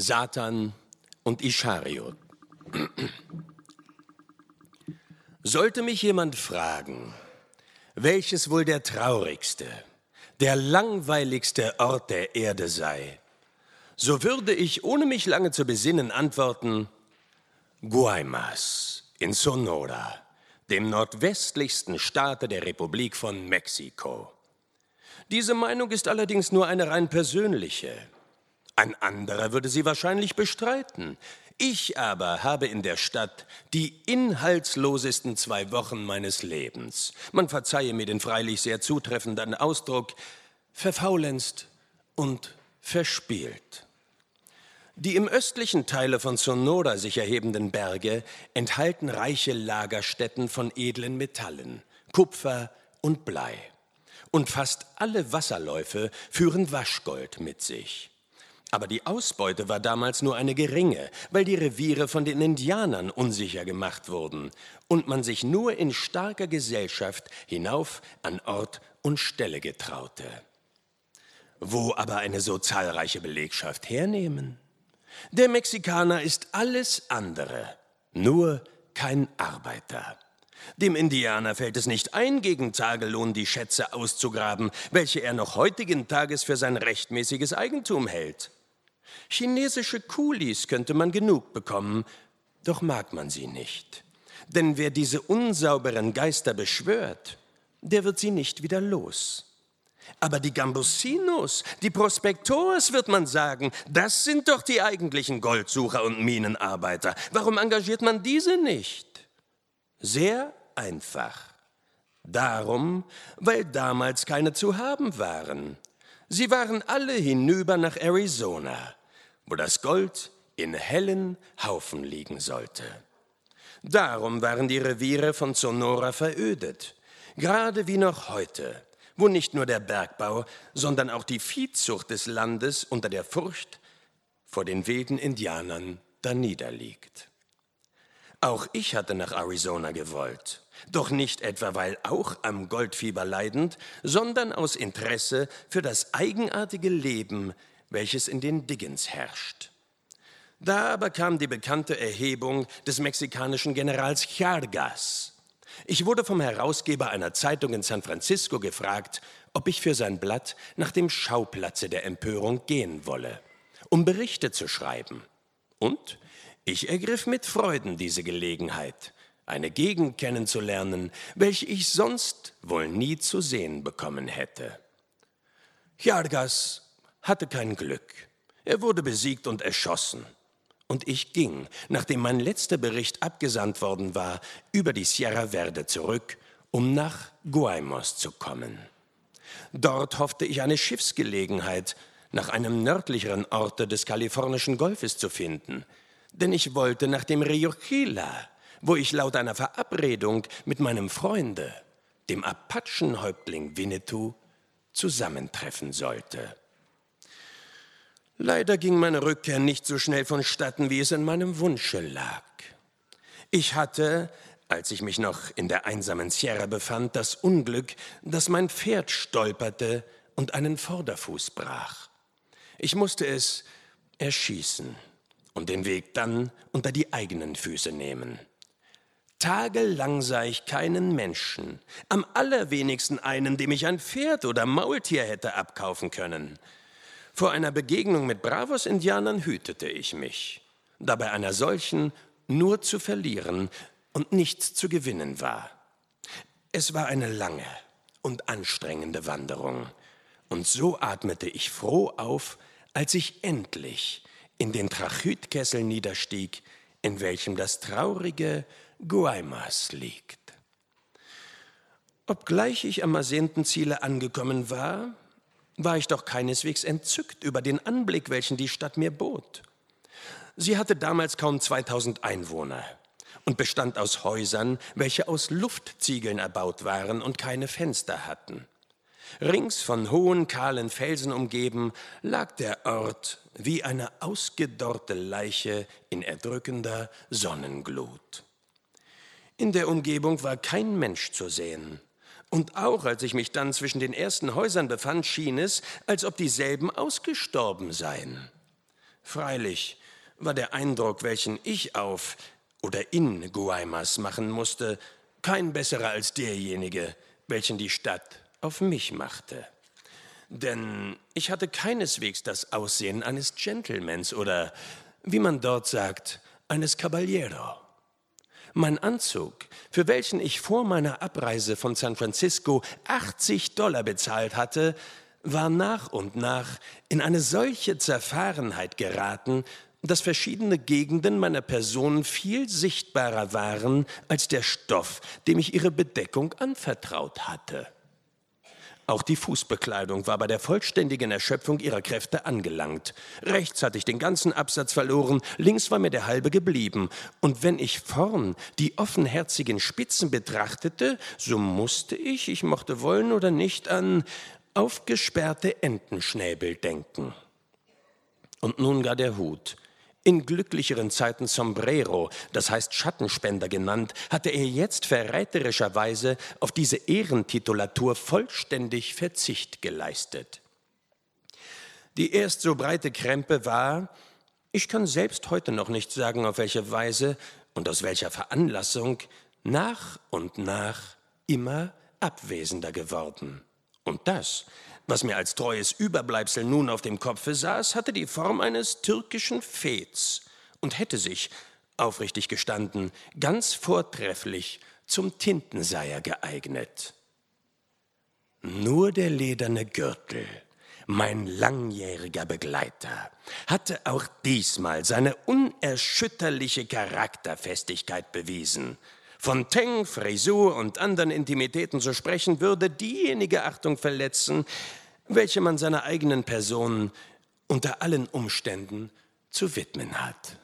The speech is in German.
Satan und Ischariot. Sollte mich jemand fragen, welches wohl der traurigste, der langweiligste Ort der Erde sei, so würde ich, ohne mich lange zu besinnen, antworten, Guaymas in Sonora, dem nordwestlichsten Staate der Republik von Mexiko. Diese Meinung ist allerdings nur eine rein persönliche. Ein anderer würde sie wahrscheinlich bestreiten. Ich aber habe in der Stadt die inhaltslosesten zwei Wochen meines Lebens, man verzeihe mir den freilich sehr zutreffenden Ausdruck, verfaulenzt und verspielt. Die im östlichen Teile von Sonora sich erhebenden Berge enthalten reiche Lagerstätten von edlen Metallen, Kupfer und Blei. Und fast alle Wasserläufe führen Waschgold mit sich. Aber die Ausbeute war damals nur eine geringe, weil die Reviere von den Indianern unsicher gemacht wurden und man sich nur in starker Gesellschaft hinauf an Ort und Stelle getraute. Wo aber eine so zahlreiche Belegschaft hernehmen? Der Mexikaner ist alles andere, nur kein Arbeiter. Dem Indianer fällt es nicht ein, gegen Tagelohn die Schätze auszugraben, welche er noch heutigen Tages für sein rechtmäßiges Eigentum hält. Chinesische Kulis könnte man genug bekommen, doch mag man sie nicht. Denn wer diese unsauberen Geister beschwört, der wird sie nicht wieder los. Aber die Gambusinos, die Prospektors, wird man sagen, das sind doch die eigentlichen Goldsucher und Minenarbeiter. Warum engagiert man diese nicht? Sehr einfach. Darum, weil damals keine zu haben waren. Sie waren alle hinüber nach Arizona, wo das Gold in hellen Haufen liegen sollte. Darum waren die Reviere von Sonora verödet, gerade wie noch heute wo nicht nur der Bergbau, sondern auch die Viehzucht des Landes unter der Furcht vor den wilden Indianern daniederliegt. Auch ich hatte nach Arizona gewollt, doch nicht etwa, weil auch am Goldfieber leidend, sondern aus Interesse für das eigenartige Leben, welches in den Diggins herrscht. Da aber kam die bekannte Erhebung des mexikanischen Generals Chargas, ich wurde vom Herausgeber einer Zeitung in San Francisco gefragt, ob ich für sein Blatt nach dem Schauplatze der Empörung gehen wolle, um Berichte zu schreiben. Und ich ergriff mit Freuden diese Gelegenheit, eine Gegend kennenzulernen, welche ich sonst wohl nie zu sehen bekommen hätte. Jargas hatte kein Glück. Er wurde besiegt und erschossen. Und ich ging, nachdem mein letzter Bericht abgesandt worden war, über die Sierra Verde zurück, um nach Guaymos zu kommen. Dort hoffte ich eine Schiffsgelegenheit nach einem nördlicheren Orte des kalifornischen Golfes zu finden, denn ich wollte nach dem Rio Gila, wo ich laut einer Verabredung mit meinem Freunde, dem Apachenhäuptling Winnetou, zusammentreffen sollte. Leider ging meine Rückkehr nicht so schnell vonstatten, wie es in meinem Wunsche lag. Ich hatte, als ich mich noch in der einsamen Sierra befand, das Unglück, dass mein Pferd stolperte und einen Vorderfuß brach. Ich musste es erschießen und den Weg dann unter die eigenen Füße nehmen. Tagelang sah ich keinen Menschen, am allerwenigsten einen, dem ich ein Pferd oder Maultier hätte abkaufen können. Vor einer Begegnung mit Bravos-Indianern hütete ich mich, da bei einer solchen nur zu verlieren und nichts zu gewinnen war. Es war eine lange und anstrengende Wanderung, und so atmete ich froh auf, als ich endlich in den Trachytkessel niederstieg, in welchem das traurige Guaymas liegt. Obgleich ich am ersehnten Ziele angekommen war, war ich doch keineswegs entzückt über den Anblick, welchen die Stadt mir bot. Sie hatte damals kaum 2000 Einwohner und bestand aus Häusern, welche aus Luftziegeln erbaut waren und keine Fenster hatten. Rings von hohen, kahlen Felsen umgeben, lag der Ort wie eine ausgedorrte Leiche in erdrückender Sonnenglut. In der Umgebung war kein Mensch zu sehen. Und auch als ich mich dann zwischen den ersten Häusern befand, schien es, als ob dieselben ausgestorben seien. Freilich war der Eindruck, welchen ich auf oder in Guaymas machen musste, kein besserer als derjenige, welchen die Stadt auf mich machte. Denn ich hatte keineswegs das Aussehen eines Gentlemans oder, wie man dort sagt, eines Caballero. Mein Anzug, für welchen ich vor meiner Abreise von San Francisco 80 Dollar bezahlt hatte, war nach und nach in eine solche Zerfahrenheit geraten, dass verschiedene Gegenden meiner Person viel sichtbarer waren als der Stoff, dem ich ihre Bedeckung anvertraut hatte. Auch die Fußbekleidung war bei der vollständigen Erschöpfung ihrer Kräfte angelangt. Rechts hatte ich den ganzen Absatz verloren, links war mir der halbe geblieben. Und wenn ich vorn die offenherzigen Spitzen betrachtete, so musste ich, ich mochte wollen oder nicht, an aufgesperrte Entenschnäbel denken. Und nun gar der Hut. In glücklicheren Zeiten Sombrero, das heißt Schattenspender genannt, hatte er jetzt verräterischerweise auf diese Ehrentitulatur vollständig Verzicht geleistet. Die erst so breite Krempe war, ich kann selbst heute noch nicht sagen, auf welche Weise und aus welcher Veranlassung, nach und nach immer abwesender geworden. Und das was mir als treues Überbleibsel nun auf dem Kopfe saß, hatte die Form eines türkischen Fets und hätte sich, aufrichtig gestanden, ganz vortrefflich zum Tintenseier geeignet. Nur der lederne Gürtel, mein langjähriger Begleiter, hatte auch diesmal seine unerschütterliche Charakterfestigkeit bewiesen. Von Teng, Frisur und anderen Intimitäten zu sprechen, würde diejenige Achtung verletzen, welche man seiner eigenen Person unter allen Umständen zu widmen hat.